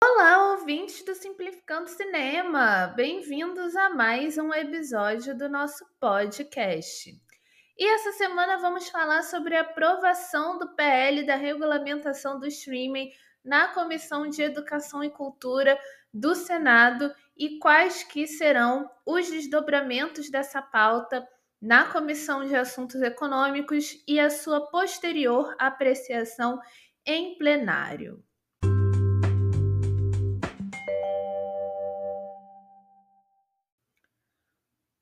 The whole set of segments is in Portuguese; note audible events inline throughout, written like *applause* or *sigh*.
Olá, ouvintes do Simplificando Cinema! Bem-vindos a mais um episódio do nosso podcast. E essa semana vamos falar sobre a aprovação do PL da regulamentação do streaming na Comissão de Educação e Cultura do Senado e quais que serão os desdobramentos dessa pauta na Comissão de Assuntos Econômicos e a sua posterior apreciação em plenário.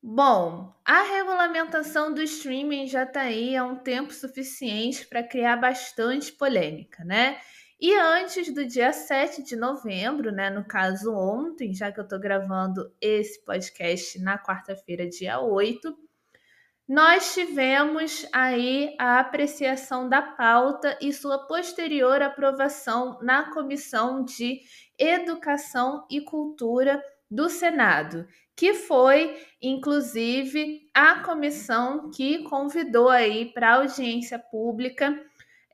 Bom, a regulamentação do streaming já está aí há um tempo suficiente para criar bastante polêmica, né? E antes do dia 7 de novembro, né, no caso ontem, já que eu estou gravando esse podcast na quarta-feira, dia 8, nós tivemos aí a apreciação da pauta e sua posterior aprovação na Comissão de Educação e Cultura do Senado, que foi, inclusive, a comissão que convidou aí para audiência pública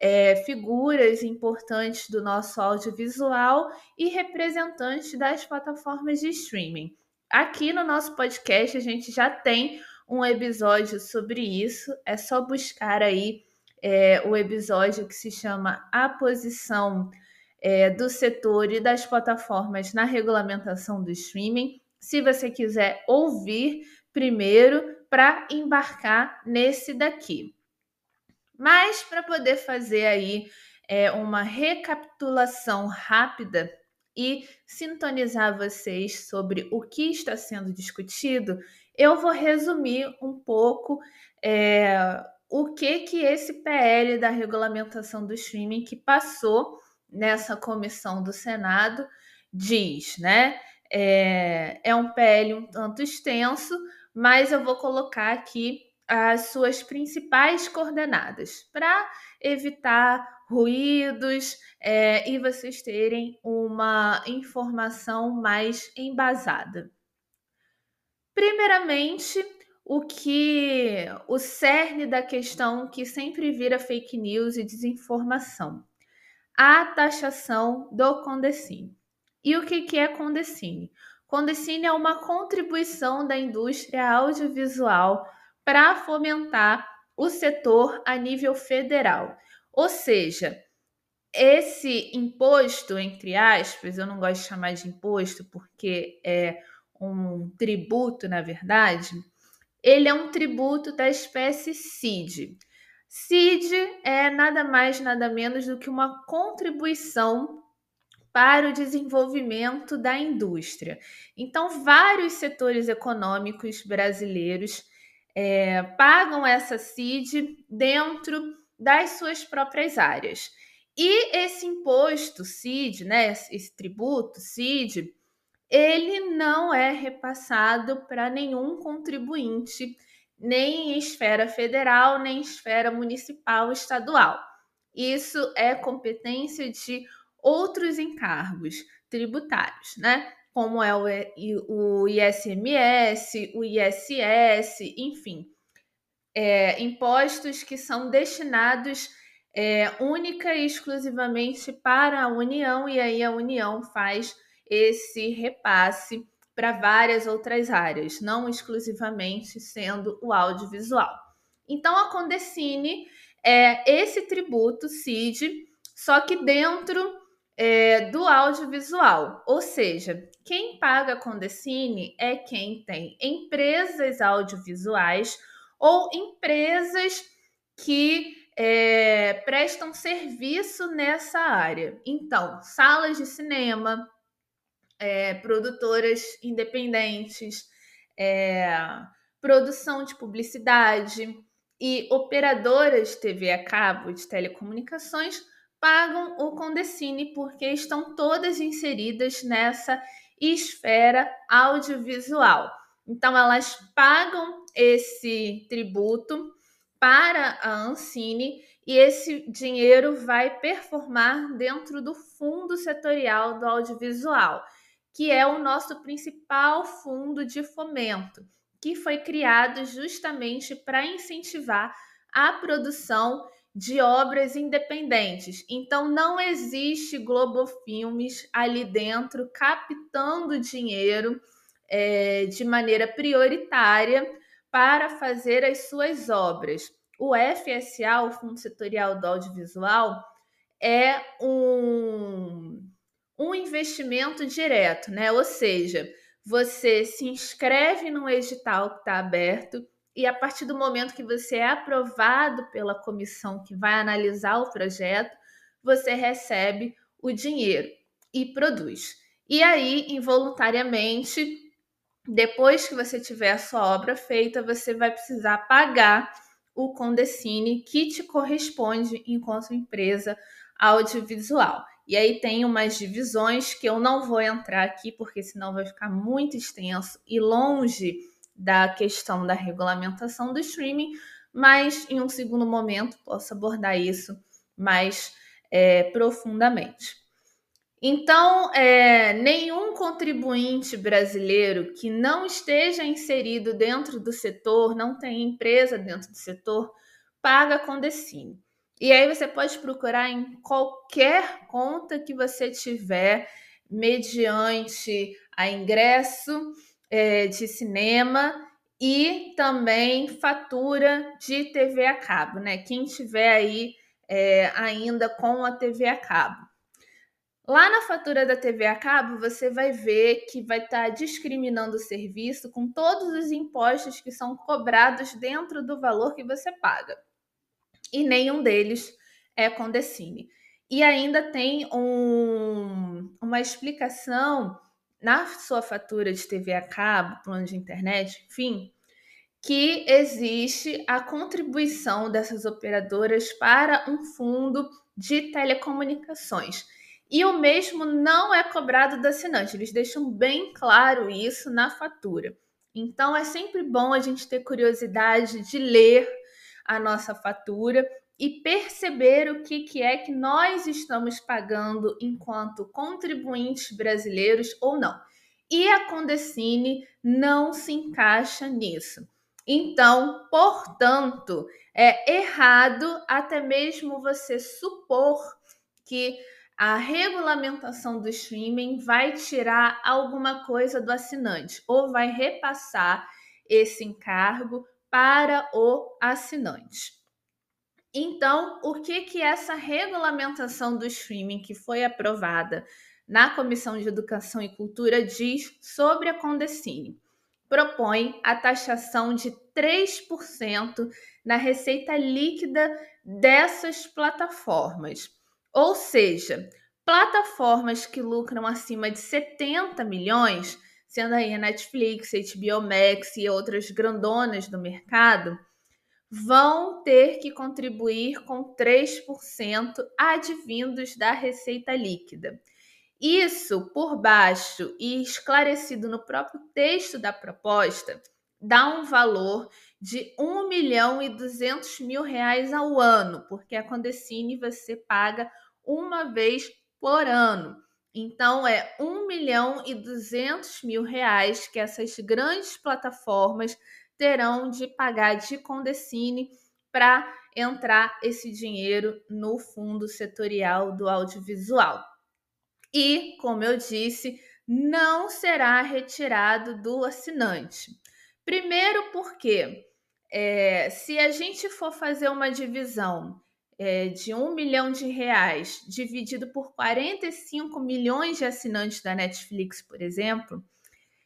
é, figuras importantes do nosso audiovisual e representantes das plataformas de streaming. Aqui no nosso podcast a gente já tem um episódio sobre isso, é só buscar aí é, o episódio que se chama A Posição é, do Setor e das Plataformas na Regulamentação do Streaming se você quiser ouvir primeiro para embarcar nesse daqui. Mas para poder fazer aí é, uma recapitulação rápida e sintonizar vocês sobre o que está sendo discutido, eu vou resumir um pouco é, o que que esse PL da regulamentação do streaming que passou nessa comissão do Senado diz, né? É, é um PL um tanto extenso, mas eu vou colocar aqui as suas principais coordenadas para evitar ruídos é, e vocês terem uma informação mais embasada. Primeiramente, o que o cerne da questão que sempre vira fake news e desinformação, a taxação do Condecine. E o que é Condecine? Condecine é uma contribuição da indústria audiovisual para fomentar o setor a nível federal. Ou seja, esse imposto, entre aspas, eu não gosto de chamar de imposto porque é um tributo, na verdade, ele é um tributo da espécie CID. CID é nada mais, nada menos do que uma contribuição para o desenvolvimento da indústria. Então, vários setores econômicos brasileiros é, pagam essa CID dentro das suas próprias áreas. E esse imposto CID, né, esse tributo CID, ele não é repassado para nenhum contribuinte, nem em esfera federal, nem em esfera municipal, estadual. Isso é competência de outros encargos tributários, né? Como é o ISMS, o ISS, enfim, é, impostos que são destinados é, única e exclusivamente para a União, e aí a União faz esse repasse para várias outras áreas, não exclusivamente sendo o audiovisual. Então, a Condecine é esse tributo CID, só que dentro é, do audiovisual. Ou seja, quem paga a Condecine é quem tem empresas audiovisuais ou empresas que é, prestam serviço nessa área. Então, salas de cinema, é, produtoras independentes, é, produção de publicidade e operadoras de TV a cabo de telecomunicações pagam o Condecine porque estão todas inseridas nessa esfera audiovisual. Então, elas pagam esse tributo para a Ancine e esse dinheiro vai performar dentro do fundo setorial do audiovisual, que é o nosso principal fundo de fomento, que foi criado justamente para incentivar a produção de obras independentes. Então não existe Globo Filmes ali dentro captando dinheiro é, de maneira prioritária para fazer as suas obras. O FSA, o Fundo Setorial do Audiovisual, é um, um investimento direto, né? Ou seja, você se inscreve no edital que está aberto e a partir do momento que você é aprovado pela comissão que vai analisar o projeto, você recebe o dinheiro e produz. E aí, involuntariamente, depois que você tiver a sua obra feita, você vai precisar pagar o Condecine que te corresponde enquanto empresa audiovisual. E aí tem umas divisões que eu não vou entrar aqui, porque senão vai ficar muito extenso e longe da questão da regulamentação do streaming, mas em um segundo momento posso abordar isso mais é, profundamente. Então, é, nenhum contribuinte brasileiro que não esteja inserido dentro do setor, não tem empresa dentro do setor, paga com Decine. E aí você pode procurar em qualquer conta que você tiver, mediante a ingresso é, de cinema e também fatura de TV a cabo, né? Quem tiver aí é, ainda com a TV a cabo. Lá na fatura da TV a cabo, você vai ver que vai estar tá discriminando o serviço com todos os impostos que são cobrados dentro do valor que você paga e nenhum deles é Condecine. E ainda tem um, uma explicação na sua fatura de TV a cabo, plano de internet, enfim, que existe a contribuição dessas operadoras para um fundo de telecomunicações. E o mesmo não é cobrado do assinante, eles deixam bem claro isso na fatura. Então é sempre bom a gente ter curiosidade de ler a nossa fatura e perceber o que, que é que nós estamos pagando enquanto contribuintes brasileiros ou não. E a Condecine não se encaixa nisso. Então, portanto, é errado até mesmo você supor que a regulamentação do streaming vai tirar alguma coisa do assinante ou vai repassar esse encargo para o assinante. Então, o que que essa regulamentação do streaming que foi aprovada na Comissão de Educação e Cultura diz sobre a Condecine? Propõe a taxação de 3% na receita líquida dessas plataformas. Ou seja, plataformas que lucram acima de 70 milhões sendo aí a Netflix, HBO Max e outras grandonas do mercado, vão ter que contribuir com 3% advindos da receita líquida. Isso, por baixo e esclarecido no próprio texto da proposta, dá um valor de 1 milhão e 200 mil reais ao ano, porque a Condecine você paga uma vez por ano. Então, é 1 milhão e 200 mil reais que essas grandes plataformas terão de pagar de Condecine para entrar esse dinheiro no fundo setorial do audiovisual. E, como eu disse, não será retirado do assinante. Primeiro, porque é, se a gente for fazer uma divisão é, de um milhão de reais dividido por 45 milhões de assinantes da Netflix, por exemplo,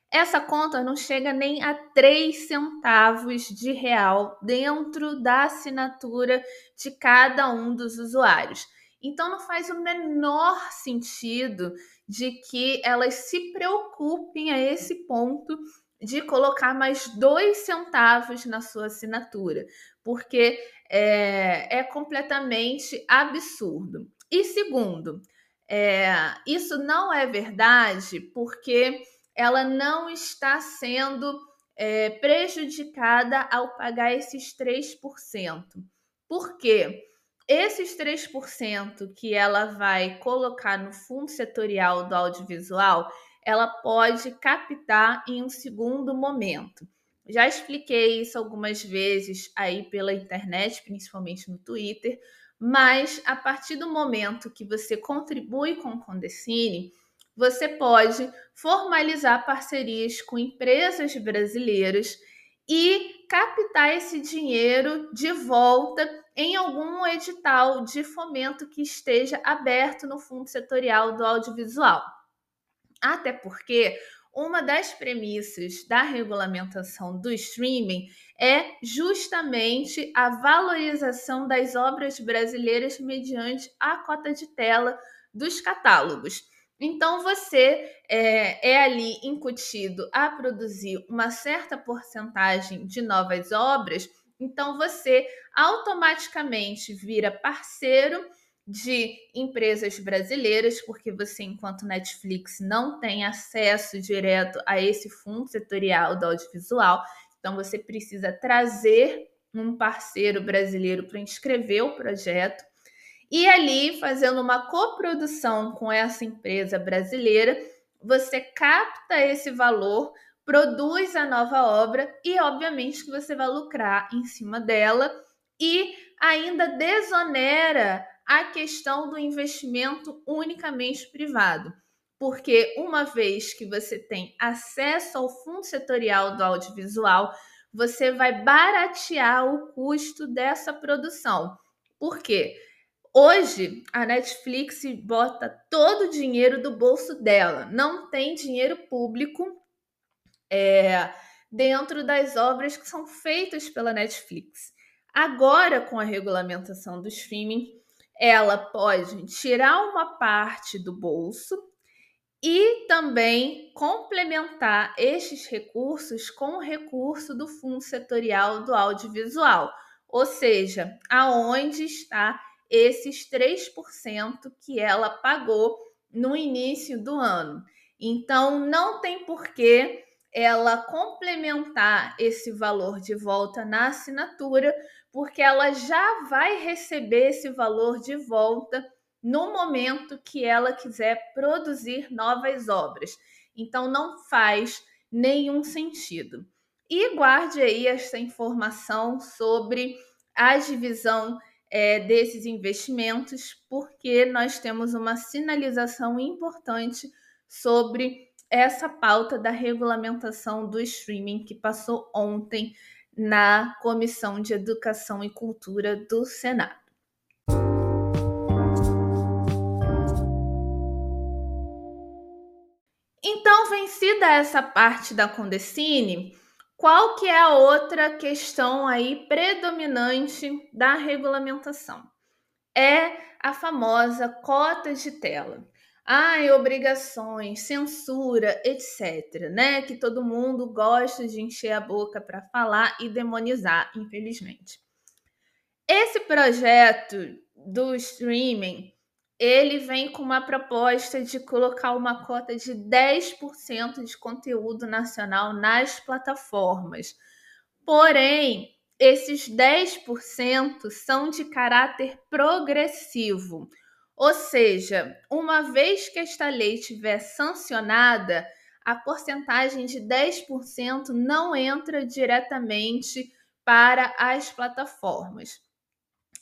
essa conta não chega nem a 3 centavos de real dentro da assinatura de cada um dos usuários. Então não faz o menor sentido de que elas se preocupem a esse ponto de colocar mais dois centavos na sua assinatura, porque é, é completamente absurdo. E segundo, é, isso não é verdade porque ela não está sendo é, prejudicada ao pagar esses 3%. Por quê? Esses 3% que ela vai colocar no fundo setorial do audiovisual, ela pode captar em um segundo momento. Já expliquei isso algumas vezes aí pela internet, principalmente no Twitter, mas a partir do momento que você contribui com o Condecine, você pode formalizar parcerias com empresas brasileiras e captar esse dinheiro de volta em algum edital de fomento que esteja aberto no Fundo Setorial do Audiovisual. Até porque uma das premissas da regulamentação do streaming é justamente a valorização das obras brasileiras mediante a cota de tela dos catálogos. Então, você é, é, ali incutido a produzir uma certa porcentagem de novas obras, então você automaticamente vira parceiro de empresas brasileiras, porque você, enquanto Netflix, não tem acesso direto a esse fundo setorial do audiovisual. Então, você precisa trazer um parceiro brasileiro para inscrever o projeto. E ali, fazendo uma coprodução com essa empresa brasileira, você capta esse valor, produz a nova obra e, obviamente, que você vai lucrar em cima dela e ainda desonera a questão do investimento unicamente privado. Porque uma vez que você tem acesso ao fundo setorial do audiovisual, você vai baratear o custo dessa produção. Por quê? Hoje a Netflix bota todo o dinheiro do bolso dela, não tem dinheiro público é, dentro das obras que são feitas pela Netflix. Agora, com a regulamentação do streaming, ela pode tirar uma parte do bolso e também complementar estes recursos com o recurso do Fundo Setorial do Audiovisual, ou seja, aonde está esses 3% que ela pagou no início do ano. Então, não tem porquê ela complementar esse valor de volta na assinatura, porque ela já vai receber esse valor de volta no momento que ela quiser produzir novas obras. Então não faz nenhum sentido. E guarde aí essa informação sobre a divisão é, desses investimentos, porque nós temos uma sinalização importante sobre essa pauta da regulamentação do streaming que passou ontem na Comissão de Educação e Cultura do Senado. Então, vencida essa parte da Condecine, qual que é a outra questão aí predominante da regulamentação? É a famosa cota de tela ai, obrigações, censura, etc, né? Que todo mundo gosta de encher a boca para falar e demonizar, infelizmente. Esse projeto do streaming, ele vem com uma proposta de colocar uma cota de 10% de conteúdo nacional nas plataformas. Porém, esses 10% são de caráter progressivo. Ou seja, uma vez que esta lei estiver sancionada, a porcentagem de 10% não entra diretamente para as plataformas.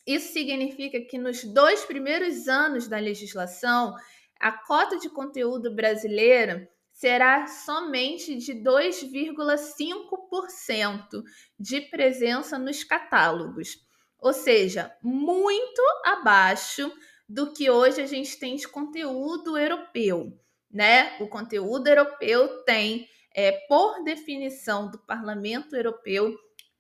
Isso significa que nos dois primeiros anos da legislação, a cota de conteúdo brasileira será somente de 2,5% de presença nos catálogos, ou seja, muito abaixo do que hoje a gente tem de conteúdo europeu, né? O conteúdo europeu tem, é, por definição do Parlamento Europeu,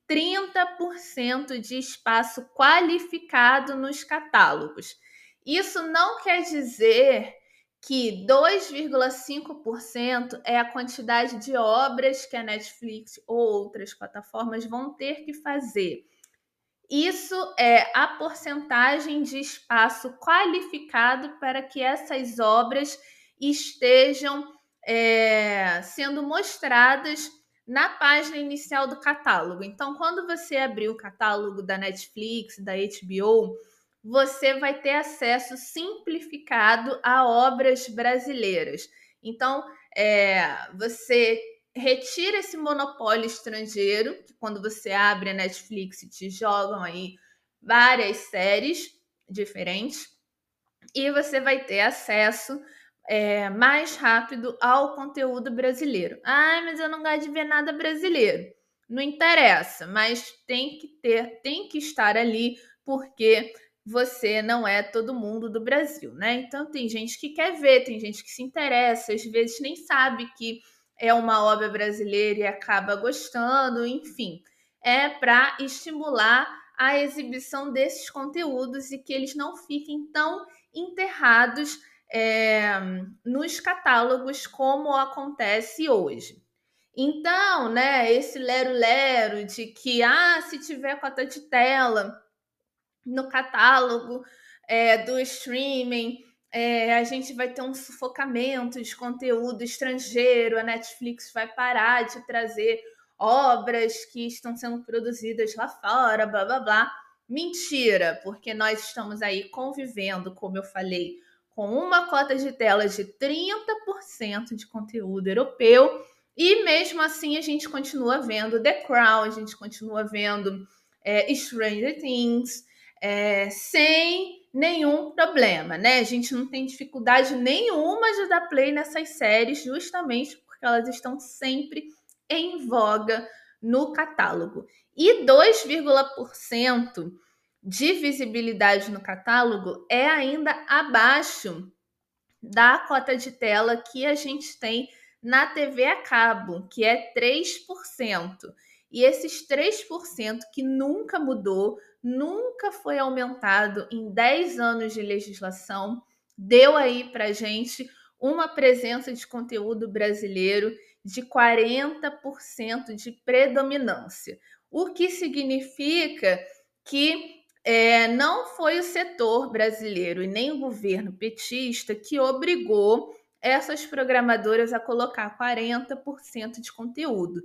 30% de espaço qualificado nos catálogos. Isso não quer dizer que 2,5% é a quantidade de obras que a Netflix ou outras plataformas vão ter que fazer. Isso é a porcentagem de espaço qualificado para que essas obras estejam é, sendo mostradas na página inicial do catálogo. Então, quando você abrir o catálogo da Netflix, da HBO, você vai ter acesso simplificado a obras brasileiras. Então, é, você retira esse monopólio estrangeiro, que quando você abre a Netflix te jogam aí várias séries diferentes, e você vai ter acesso é, mais rápido ao conteúdo brasileiro. Ah, mas eu não gosto de ver nada brasileiro. Não interessa, mas tem que ter, tem que estar ali, porque você não é todo mundo do Brasil, né? Então tem gente que quer ver, tem gente que se interessa, às vezes nem sabe que é uma obra brasileira e acaba gostando, enfim. É para estimular a exibição desses conteúdos e que eles não fiquem tão enterrados é, nos catálogos como acontece hoje. Então, né, esse lero-lero de que, ah, se tiver cota de tela no catálogo é, do streaming, é, a gente vai ter um sufocamento de conteúdo estrangeiro, a Netflix vai parar de trazer obras que estão sendo produzidas lá fora, blá blá blá. Mentira, porque nós estamos aí convivendo, como eu falei, com uma cota de tela de 30% de conteúdo europeu, e mesmo assim a gente continua vendo The Crown, a gente continua vendo é, Stranger Things, é, sem nenhum problema, né? A gente não tem dificuldade nenhuma de dar play nessas séries, justamente porque elas estão sempre em voga no catálogo. E 2,% de visibilidade no catálogo é ainda abaixo da cota de tela que a gente tem na TV a cabo, que é 3%. E esses 3% que nunca mudou, nunca foi aumentado em 10 anos de legislação, deu aí para gente uma presença de conteúdo brasileiro de 40% de predominância, o que significa que é, não foi o setor brasileiro e nem o governo petista que obrigou essas programadoras a colocar 40% de conteúdo.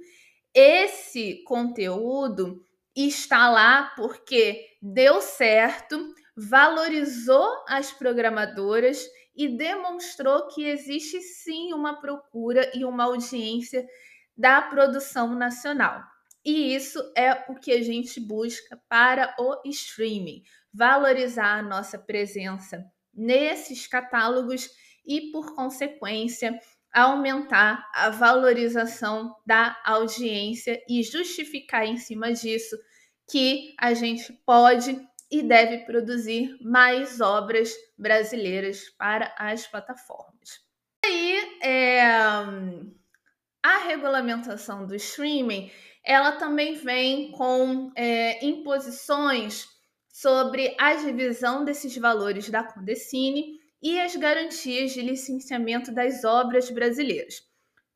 Esse conteúdo está lá porque deu certo, valorizou as programadoras e demonstrou que existe sim uma procura e uma audiência da produção nacional. E isso é o que a gente busca para o streaming, valorizar a nossa presença nesses catálogos e, por consequência, aumentar a valorização da audiência e justificar em cima disso que a gente pode e deve produzir mais obras brasileiras para as plataformas. E aí, é, a regulamentação do streaming ela também vem com é, imposições sobre a divisão desses valores da Condecine e as garantias de licenciamento das obras brasileiras.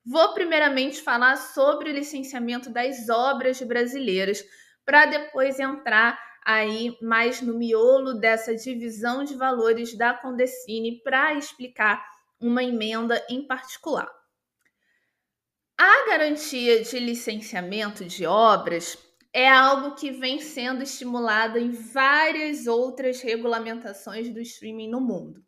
Vou primeiramente falar sobre o licenciamento das obras brasileiras, para depois entrar aí mais no miolo dessa divisão de valores da Condecine para explicar uma emenda em particular. A garantia de licenciamento de obras é algo que vem sendo estimulado em várias outras regulamentações do streaming no mundo.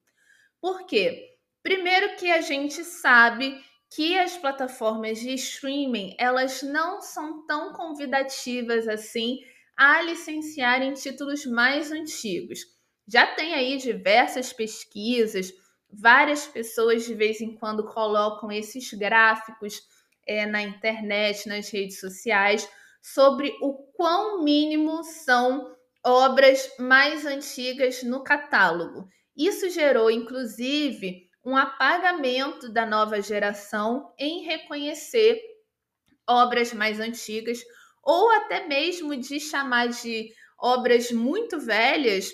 Por quê? Primeiro que a gente sabe que as plataformas de streaming, elas não são tão convidativas assim a licenciarem títulos mais antigos. Já tem aí diversas pesquisas, várias pessoas de vez em quando colocam esses gráficos é, na internet, nas redes sociais, sobre o quão mínimo são obras mais antigas no catálogo. Isso gerou, inclusive, um apagamento da nova geração em reconhecer obras mais antigas, ou até mesmo de chamar de obras muito velhas,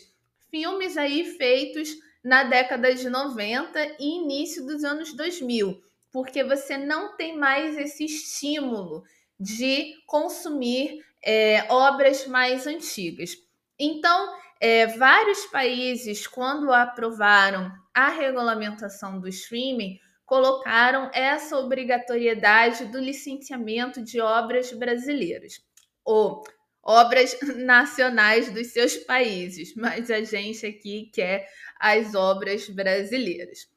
filmes aí feitos na década de 90 e início dos anos 2000 porque você não tem mais esse estímulo de consumir é, obras mais antigas. Então, é, vários países, quando aprovaram a regulamentação do streaming, colocaram essa obrigatoriedade do licenciamento de obras brasileiras, ou obras *laughs* nacionais dos seus países, mas a gente aqui quer as obras brasileiras.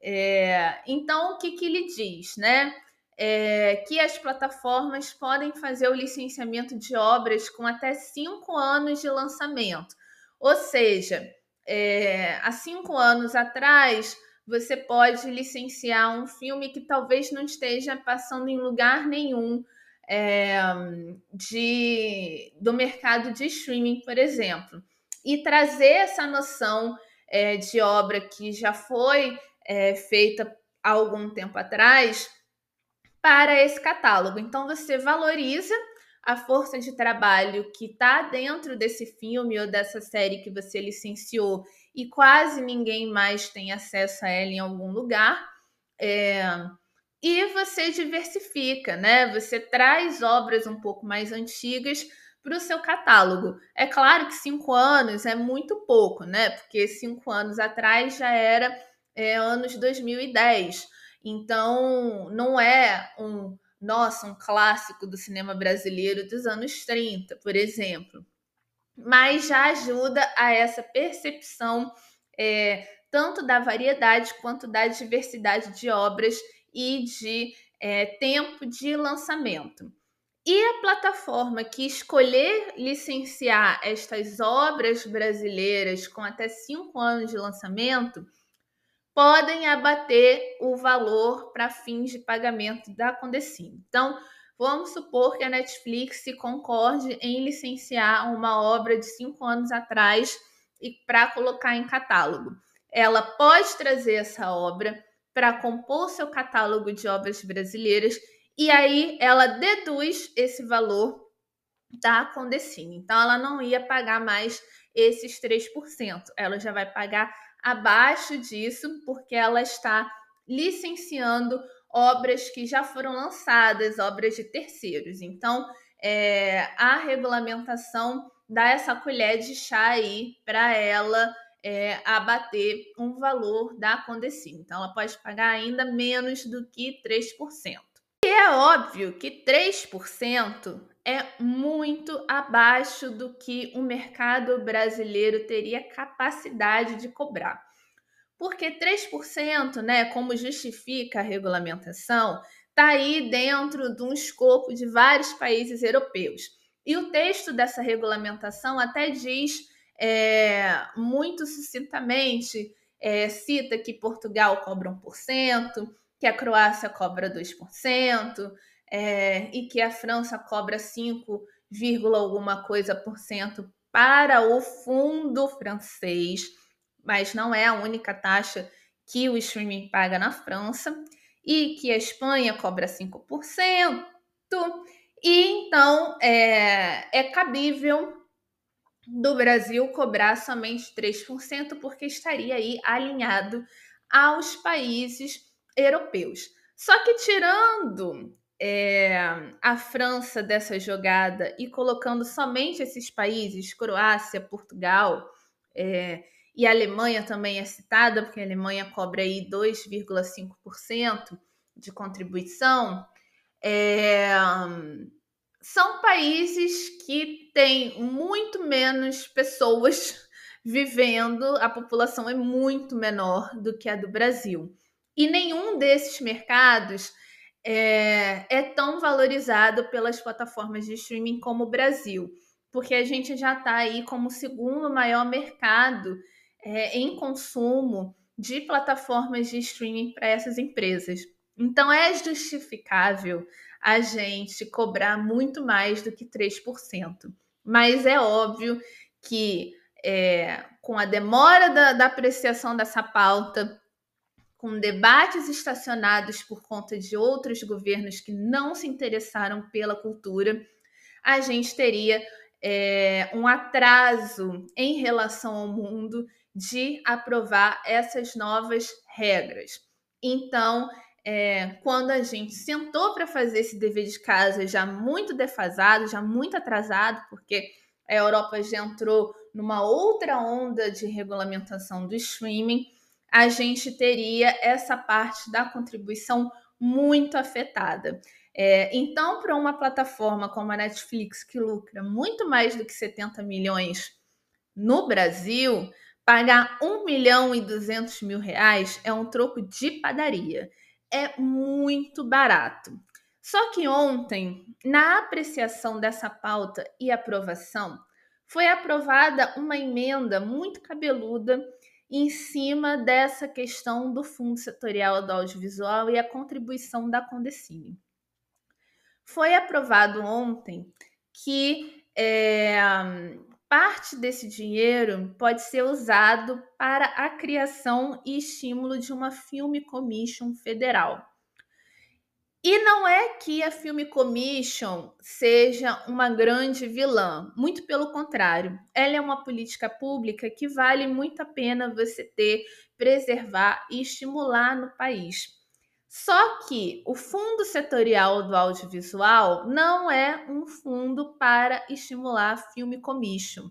É, então, o que, que ele diz, né? é, que as plataformas podem fazer o licenciamento de obras com até cinco anos de lançamento. Ou seja, é, há cinco anos atrás, você pode licenciar um filme que talvez não esteja passando em lugar nenhum é, de, do mercado de streaming, por exemplo, e trazer essa noção é, de obra que já foi é, feita há algum tempo atrás para esse catálogo. Então você valoriza a força de trabalho que está dentro desse filme ou dessa série que você licenciou e quase ninguém mais tem acesso a ela em algum lugar. É, e você diversifica, né? Você traz obras um pouco mais antigas para o seu catálogo. É claro que cinco anos é muito pouco, né? Porque cinco anos atrás já era é, anos 2010. Então, não é um, nossa, um clássico do cinema brasileiro dos anos 30, por exemplo. Mas já ajuda a essa percepção é, tanto da variedade quanto da diversidade de obras e de é, tempo de lançamento. E a plataforma que escolher licenciar estas obras brasileiras com até cinco anos de lançamento podem abater o valor para fins de pagamento da Condecim. Então, vamos supor que a Netflix concorde em licenciar uma obra de cinco anos atrás e para colocar em catálogo. Ela pode trazer essa obra para compor seu catálogo de obras brasileiras e aí ela deduz esse valor da Condecine. Então, ela não ia pagar mais esses 3%, ela já vai pagar abaixo disso, porque ela está licenciando obras que já foram lançadas, obras de terceiros. Então, é, a regulamentação dá essa colher de chá aí para ela é, abater um valor da Condecim. Então, ela pode pagar ainda menos do que 3%. É óbvio que 3% é muito abaixo do que o mercado brasileiro teria capacidade de cobrar. Porque 3%, né, como justifica a regulamentação, está aí dentro de um escopo de vários países europeus. E o texto dessa regulamentação até diz é, muito sucintamente, é, cita que Portugal cobra 1%, que a Croácia cobra 2%, é, e que a França cobra 5, alguma coisa por cento para o fundo francês, mas não é a única taxa que o streaming paga na França, e que a Espanha cobra 5%, e então é, é cabível do Brasil cobrar somente 3%, porque estaria aí alinhado aos países europeus. Só que tirando é, a França dessa jogada e colocando somente esses países, Croácia, Portugal, é, e Alemanha também é citada, porque a Alemanha cobra aí 2,5% de contribuição, é, são países que têm muito menos pessoas *laughs* vivendo, a população é muito menor do que a do Brasil. E nenhum desses mercados é, é tão valorizado pelas plataformas de streaming como o Brasil, porque a gente já está aí como o segundo maior mercado é, em consumo de plataformas de streaming para essas empresas. Então é justificável a gente cobrar muito mais do que 3%. Mas é óbvio que é, com a demora da, da apreciação dessa pauta, com debates estacionados por conta de outros governos que não se interessaram pela cultura, a gente teria é, um atraso em relação ao mundo de aprovar essas novas regras. Então, é, quando a gente sentou para fazer esse dever de casa já muito defasado, já muito atrasado, porque a Europa já entrou numa outra onda de regulamentação do streaming, a gente teria essa parte da contribuição muito afetada. É, então, para uma plataforma como a Netflix, que lucra muito mais do que 70 milhões no Brasil, pagar 1 milhão e 200 mil reais é um troco de padaria. É muito barato. Só que ontem, na apreciação dessa pauta e aprovação, foi aprovada uma emenda muito cabeluda em cima dessa questão do Fundo Setorial do Audiovisual e a contribuição da Condecine. Foi aprovado ontem que é, parte desse dinheiro pode ser usado para a criação e estímulo de uma Film Commission federal. E não é que a Film Commission seja uma grande vilã, muito pelo contrário. Ela é uma política pública que vale muito a pena você ter, preservar e estimular no país. Só que o fundo setorial do audiovisual não é um fundo para estimular a Film Commission,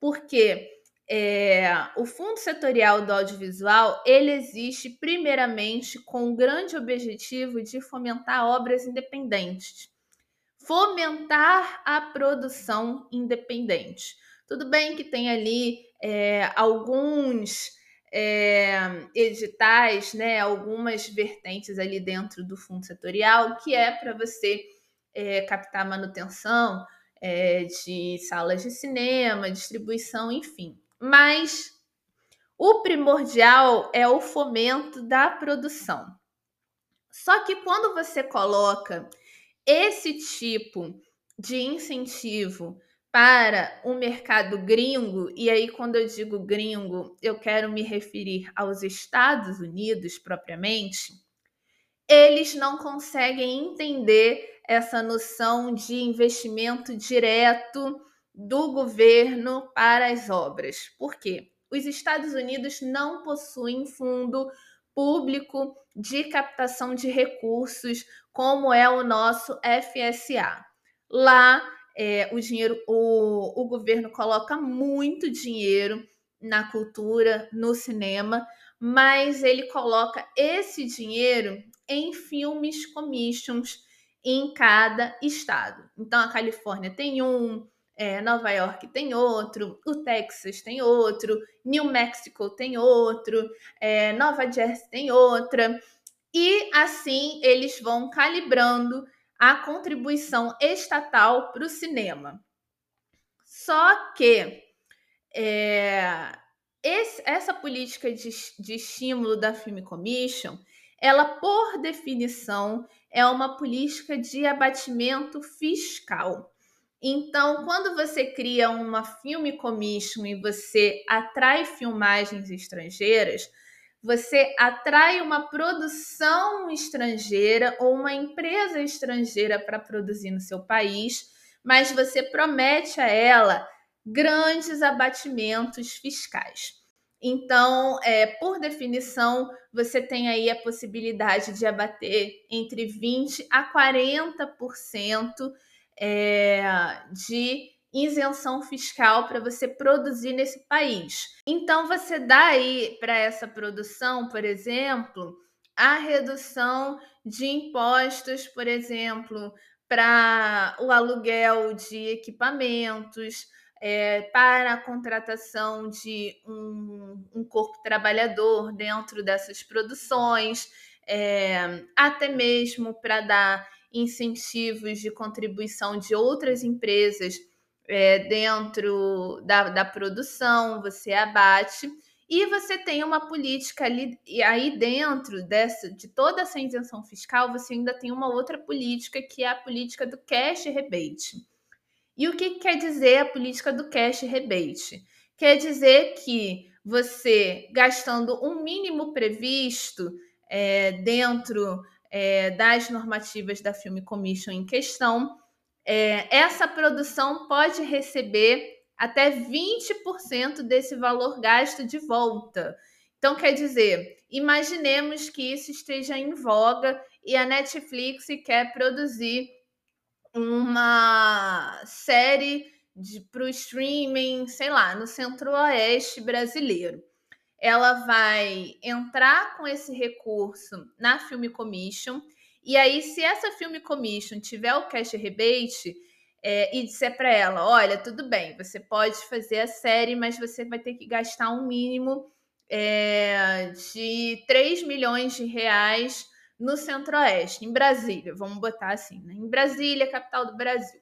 porque é, o fundo setorial do audiovisual ele existe primeiramente com o grande objetivo de fomentar obras independentes, fomentar a produção independente. Tudo bem que tem ali é, alguns é, editais, né, algumas vertentes ali dentro do fundo setorial, que é para você é, captar manutenção é, de salas de cinema, distribuição, enfim. Mas o primordial é o fomento da produção. Só que quando você coloca esse tipo de incentivo para o mercado gringo, e aí quando eu digo gringo, eu quero me referir aos Estados Unidos propriamente, eles não conseguem entender essa noção de investimento direto do governo para as obras. Por quê? Os Estados Unidos não possuem fundo público de captação de recursos como é o nosso FSA. Lá é, o dinheiro, o, o governo coloca muito dinheiro na cultura, no cinema, mas ele coloca esse dinheiro em filmes commissions em cada estado. Então a Califórnia tem um, é, Nova York tem outro, o Texas tem outro, New Mexico tem outro, é, Nova Jersey tem outra. E assim eles vão calibrando a contribuição estatal para o cinema. Só que é, esse, essa política de, de estímulo da Film Commission, ela, por definição, é uma política de abatimento fiscal. Então, quando você cria uma Film Commission e você atrai filmagens estrangeiras, você atrai uma produção estrangeira ou uma empresa estrangeira para produzir no seu país, mas você promete a ela grandes abatimentos fiscais. Então, é, por definição, você tem aí a possibilidade de abater entre 20% a 40% é, de isenção fiscal para você produzir nesse país. Então você dá aí para essa produção, por exemplo, a redução de impostos, por exemplo, para o aluguel de equipamentos, é, para a contratação de um, um, corpo trabalhador dentro dessas produções, é, até mesmo para dar incentivos de contribuição de outras empresas é, dentro da, da produção, você abate e você tem uma política ali, e aí dentro dessa, de toda essa isenção fiscal, você ainda tem uma outra política que é a política do cash rebate. E o que quer dizer a política do cash rebate? Quer dizer que você, gastando um mínimo previsto é, dentro é, das normativas da Film Commission em questão, é, essa produção pode receber até 20% desse valor gasto de volta. Então, quer dizer, imaginemos que isso esteja em voga e a Netflix quer produzir uma série para o streaming, sei lá, no centro-oeste brasileiro. Ela vai entrar com esse recurso na Film Commission e aí, se essa Film Commission tiver o cash rebate é, e disser para ela: olha, tudo bem, você pode fazer a série, mas você vai ter que gastar um mínimo é, de 3 milhões de reais no Centro-Oeste, em Brasília, vamos botar assim, né? em Brasília, capital do Brasil.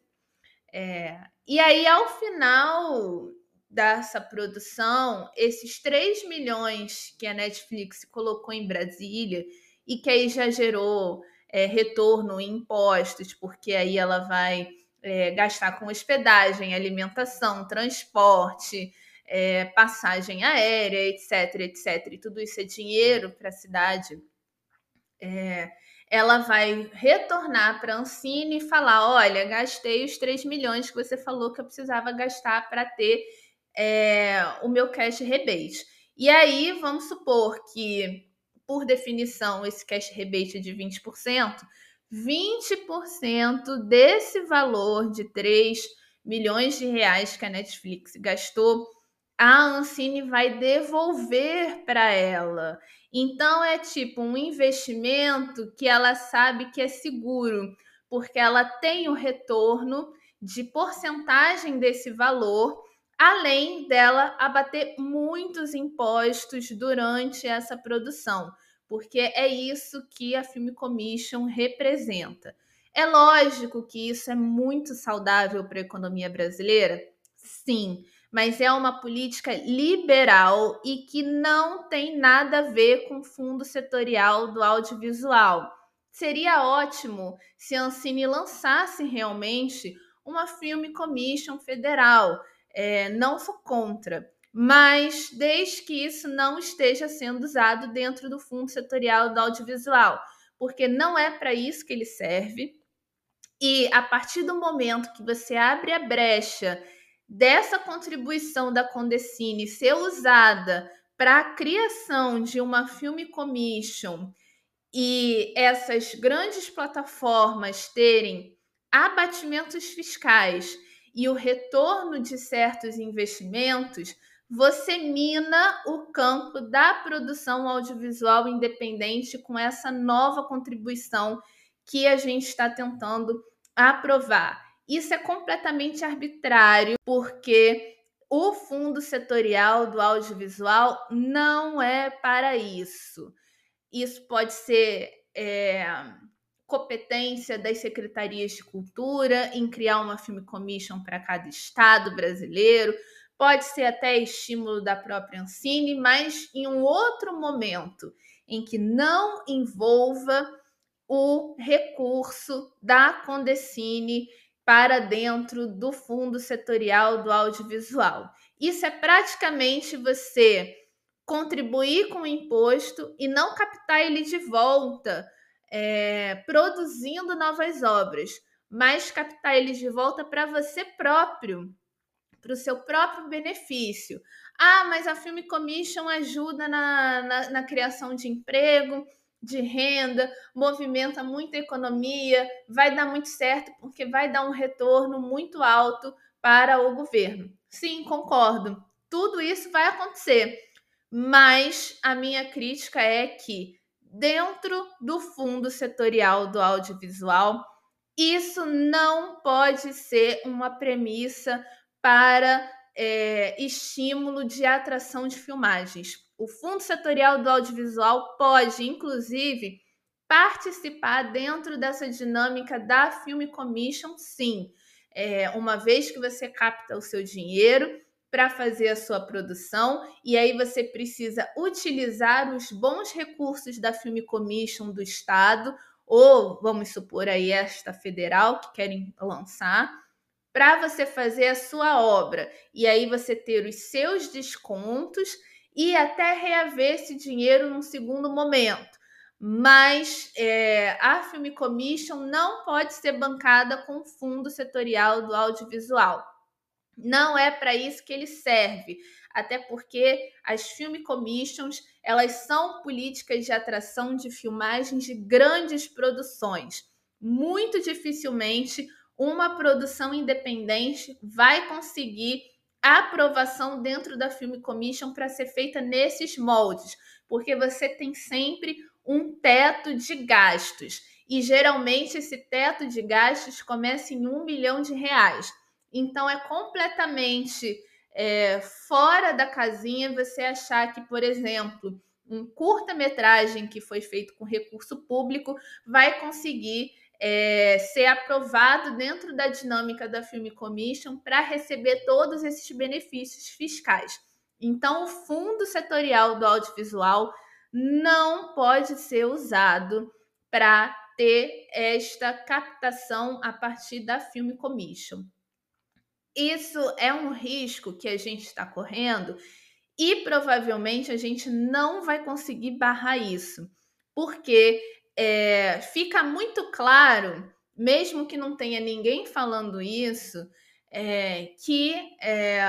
É, e aí, ao final dessa produção, esses 3 milhões que a Netflix colocou em Brasília e que aí já gerou é, retorno em impostos, porque aí ela vai é, gastar com hospedagem, alimentação, transporte, é, passagem aérea, etc, etc. E tudo isso é dinheiro para a cidade. É, ela vai retornar para a Ancine e falar: olha, gastei os 3 milhões que você falou que eu precisava gastar para ter é, o meu cash rebate. E aí, vamos supor que, por definição, esse cash rebate é de 20%, 20% desse valor de 3 milhões de reais que a Netflix gastou, a Ancine vai devolver para ela. Então é tipo um investimento que ela sabe que é seguro, porque ela tem o retorno de porcentagem desse valor, além dela abater muitos impostos durante essa produção porque é isso que a Film Commission representa. É lógico que isso é muito saudável para a economia brasileira? Sim, mas é uma política liberal e que não tem nada a ver com o fundo setorial do audiovisual. Seria ótimo se a Ancine lançasse realmente uma Film Commission federal. É, não sou contra, mas desde que isso não esteja sendo usado dentro do fundo setorial do audiovisual, porque não é para isso que ele serve. E a partir do momento que você abre a brecha dessa contribuição da Condecine ser usada para a criação de uma film commission e essas grandes plataformas terem abatimentos fiscais e o retorno de certos investimentos, você mina o campo da produção audiovisual independente com essa nova contribuição que a gente está tentando aprovar. Isso é completamente arbitrário, porque o fundo setorial do audiovisual não é para isso. Isso pode ser é, competência das secretarias de cultura em criar uma film commission para cada estado brasileiro pode ser até estímulo da própria Ancine, mas em um outro momento em que não envolva o recurso da Condecine para dentro do fundo setorial do audiovisual. Isso é praticamente você contribuir com o imposto e não captar ele de volta, é, produzindo novas obras, mas captar ele de volta para você próprio, para o seu próprio benefício. Ah, mas a Film Commission ajuda na, na, na criação de emprego, de renda, movimenta muita economia, vai dar muito certo porque vai dar um retorno muito alto para o governo. Sim, concordo. Tudo isso vai acontecer. Mas a minha crítica é que dentro do fundo setorial do audiovisual, isso não pode ser uma premissa para é, estímulo de atração de filmagens. O Fundo Setorial do Audiovisual pode, inclusive, participar dentro dessa dinâmica da Film Commission, sim. É, uma vez que você capta o seu dinheiro para fazer a sua produção, e aí você precisa utilizar os bons recursos da Film Commission do Estado, ou vamos supor aí esta federal que querem lançar para você fazer a sua obra e aí você ter os seus descontos e até reaver esse dinheiro num segundo momento. Mas é, a Film Commission não pode ser bancada com fundo setorial do audiovisual. Não é para isso que ele serve, até porque as Film Commissions elas são políticas de atração de filmagens de grandes produções. Muito dificilmente uma produção independente vai conseguir aprovação dentro da Film Commission para ser feita nesses moldes, porque você tem sempre um teto de gastos. E geralmente esse teto de gastos começa em um milhão de reais. Então é completamente é, fora da casinha você achar que, por exemplo, um curta-metragem que foi feito com recurso público vai conseguir é, ser aprovado dentro da dinâmica da Film Commission para receber todos esses benefícios fiscais. Então, o fundo setorial do audiovisual não pode ser usado para ter esta captação a partir da Film Commission. Isso é um risco que a gente está correndo e provavelmente a gente não vai conseguir barrar isso, porque é, fica muito claro, mesmo que não tenha ninguém falando isso, é, que é,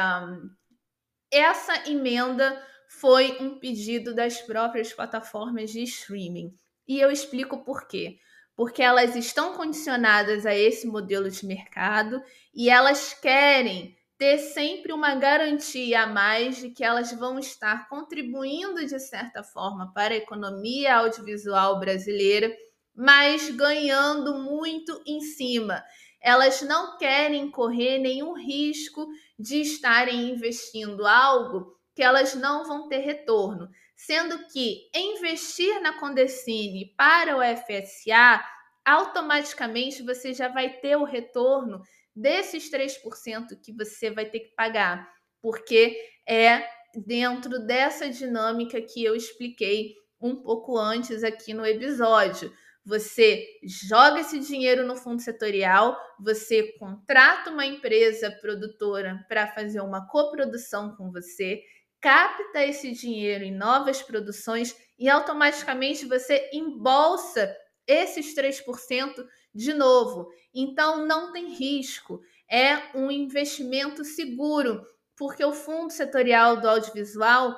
essa emenda foi um pedido das próprias plataformas de streaming. E eu explico por quê. Porque elas estão condicionadas a esse modelo de mercado e elas querem ter sempre uma garantia a mais de que elas vão estar contribuindo de certa forma para a economia audiovisual brasileira, mas ganhando muito em cima. Elas não querem correr nenhum risco de estarem investindo algo que elas não vão ter retorno, sendo que investir na Condecine para o FSA automaticamente você já vai ter o retorno desses 3% que você vai ter que pagar, porque é dentro dessa dinâmica que eu expliquei um pouco antes aqui no episódio. Você joga esse dinheiro no fundo setorial, você contrata uma empresa produtora para fazer uma coprodução com você, capta esse dinheiro em novas produções e automaticamente você embolsa esses 3% de novo. Então não tem risco, é um investimento seguro, porque o fundo setorial do audiovisual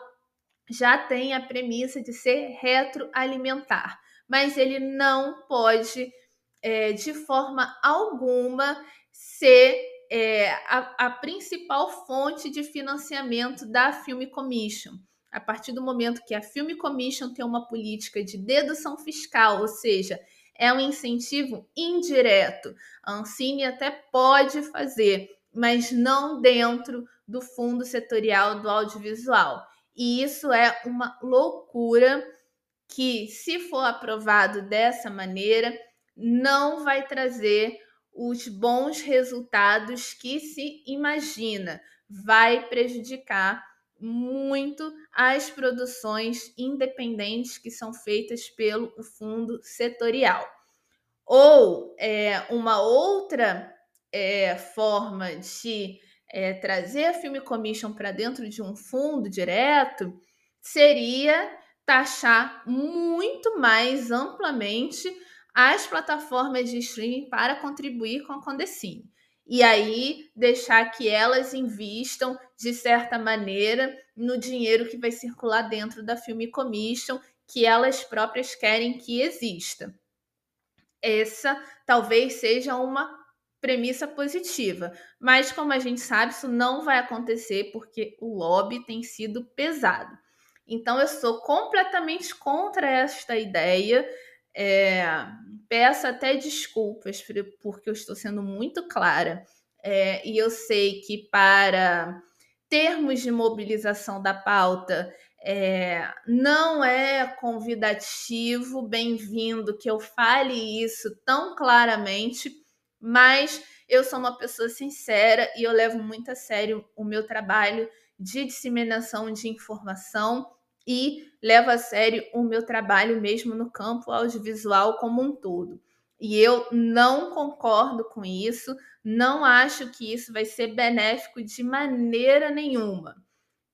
já tem a premissa de ser retroalimentar mas ele não pode, é, de forma alguma, ser é, a, a principal fonte de financiamento da Film Commission. A partir do momento que a Film Commission tem uma política de dedução fiscal, ou seja, é um incentivo indireto. A Ancine até pode fazer, mas não dentro do fundo setorial do audiovisual. E isso é uma loucura que, se for aprovado dessa maneira, não vai trazer os bons resultados que se imagina, vai prejudicar muito as produções independentes que são feitas pelo fundo setorial. Ou é, uma outra é, forma de é, trazer a Film Commission para dentro de um fundo direto seria taxar muito mais amplamente as plataformas de streaming para contribuir com a Condecine. E aí deixar que elas invistam de certa maneira no dinheiro que vai circular dentro da Film Commission, que elas próprias querem que exista. Essa talvez seja uma premissa positiva, mas como a gente sabe, isso não vai acontecer porque o lobby tem sido pesado. Então, eu sou completamente contra esta ideia. É, peço até desculpas porque eu estou sendo muito clara. É, e eu sei que para termos de mobilização da pauta, é, não é convidativo, bem-vindo que eu fale isso tão claramente, mas eu sou uma pessoa sincera e eu levo muito a sério o meu trabalho de disseminação de informação e levo a sério o meu trabalho mesmo no campo audiovisual como um todo. E eu não concordo com isso, não acho que isso vai ser benéfico de maneira nenhuma.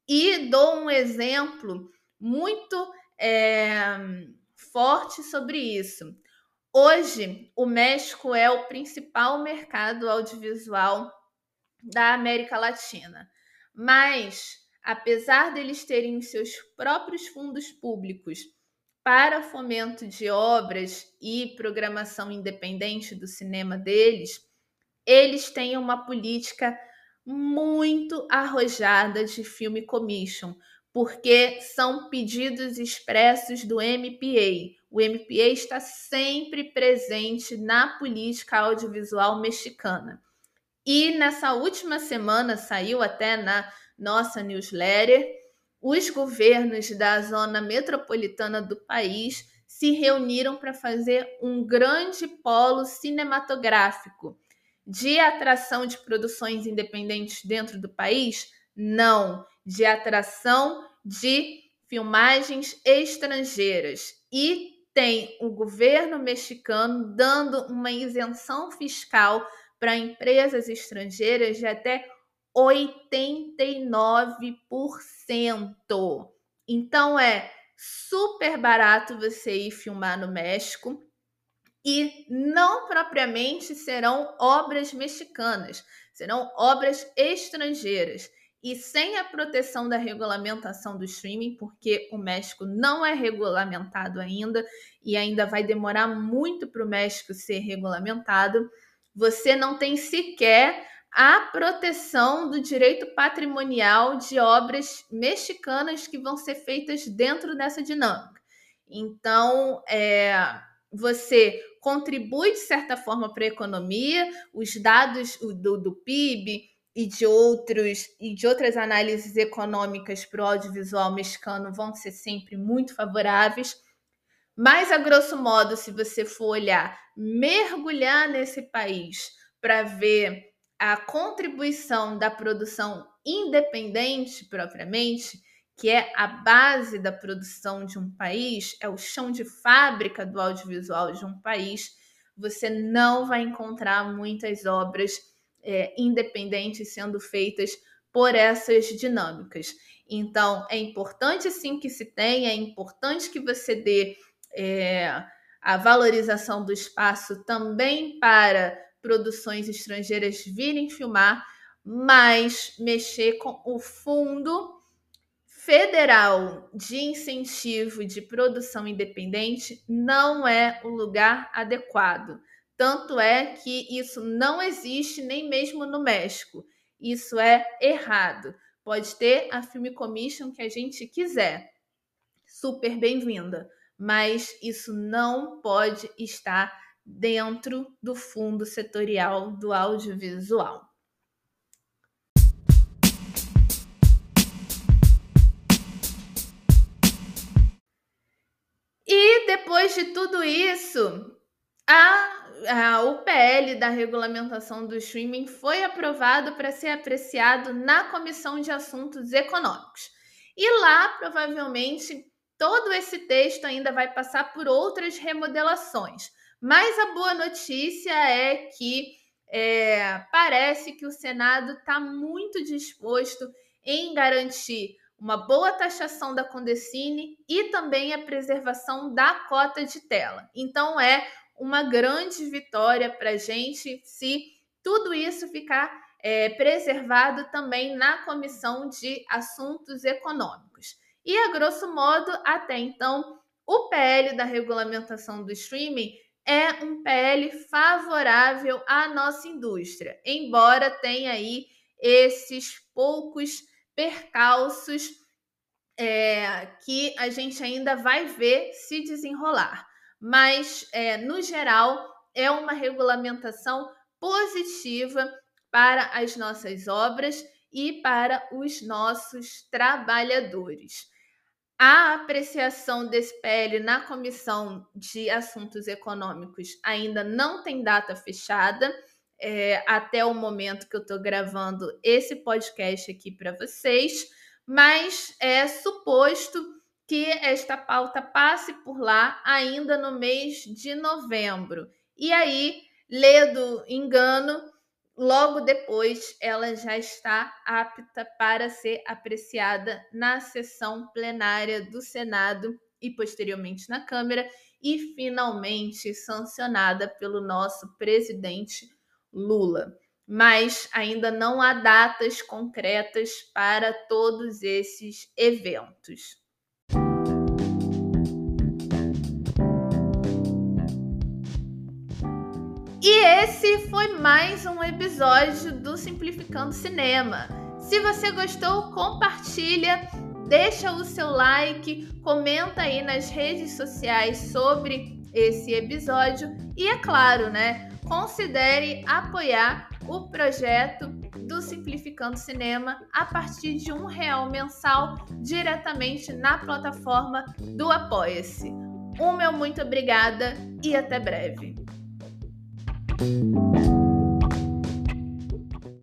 E dou um exemplo muito é, forte sobre isso. Hoje, o México é o principal mercado audiovisual da América Latina, mas apesar deles terem seus próprios fundos públicos para fomento de obras e programação independente do cinema deles, eles têm uma política muito arrojada de filme commission, porque são pedidos expressos do MPA. O MPA está sempre presente na política audiovisual mexicana. E nessa última semana saiu até na nossa newsletter, os governos da zona metropolitana do país se reuniram para fazer um grande polo cinematográfico de atração de produções independentes dentro do país? Não, de atração de filmagens estrangeiras. E tem o governo mexicano dando uma isenção fiscal para empresas estrangeiras de até 89%. Então é super barato você ir filmar no México e não propriamente serão obras mexicanas, serão obras estrangeiras e sem a proteção da regulamentação do streaming, porque o México não é regulamentado ainda e ainda vai demorar muito para o México ser regulamentado, você não tem sequer a proteção do direito patrimonial de obras mexicanas que vão ser feitas dentro dessa dinâmica. Então, é, você contribui de certa forma para a economia, os dados do, do PIB e de outros e de outras análises econômicas para o audiovisual mexicano vão ser sempre muito favoráveis. Mas a grosso modo, se você for olhar, mergulhar nesse país para ver a contribuição da produção independente propriamente, que é a base da produção de um país, é o chão de fábrica do audiovisual de um país, você não vai encontrar muitas obras é, independentes sendo feitas por essas dinâmicas. Então, é importante sim que se tenha, é importante que você dê é, a valorização do espaço também para produções estrangeiras virem filmar, mas mexer com o fundo federal de incentivo de produção independente não é o lugar adequado. Tanto é que isso não existe nem mesmo no México. Isso é errado. Pode ter a Film Commission que a gente quiser. Super bem-vinda. Mas isso não pode estar dentro do fundo setorial do audiovisual. E depois de tudo isso, a, a, o PL da regulamentação do streaming foi aprovado para ser apreciado na Comissão de Assuntos Econômicos. E lá, provavelmente, todo esse texto ainda vai passar por outras remodelações. Mas a boa notícia é que é, parece que o Senado está muito disposto em garantir uma boa taxação da Condecine e também a preservação da cota de tela. Então, é uma grande vitória para a gente se tudo isso ficar é, preservado também na Comissão de Assuntos Econômicos. E, a grosso modo, até então, o PL da regulamentação do streaming é um PL favorável à nossa indústria, embora tenha aí esses poucos percalços é, que a gente ainda vai ver se desenrolar. Mas, é, no geral, é uma regulamentação positiva para as nossas obras e para os nossos trabalhadores. A apreciação desse PL na Comissão de Assuntos Econômicos ainda não tem data fechada é, até o momento que eu estou gravando esse podcast aqui para vocês, mas é suposto que esta pauta passe por lá ainda no mês de novembro. E aí, ledo engano, logo depois ela já está apta para ser apreciada na sessão plenária do Senado e posteriormente na Câmara e finalmente sancionada pelo nosso presidente Lula. Mas ainda não há datas concretas para todos esses eventos. E esse foi mais um episódio do Simplificando Cinema. Se você gostou, compartilha, deixa o seu like, comenta aí nas redes sociais sobre esse episódio e é claro, né? considere apoiar o projeto do Simplificando Cinema a partir de um real mensal diretamente na plataforma do Apoia-se. Um meu muito obrigada e até breve. Thank you.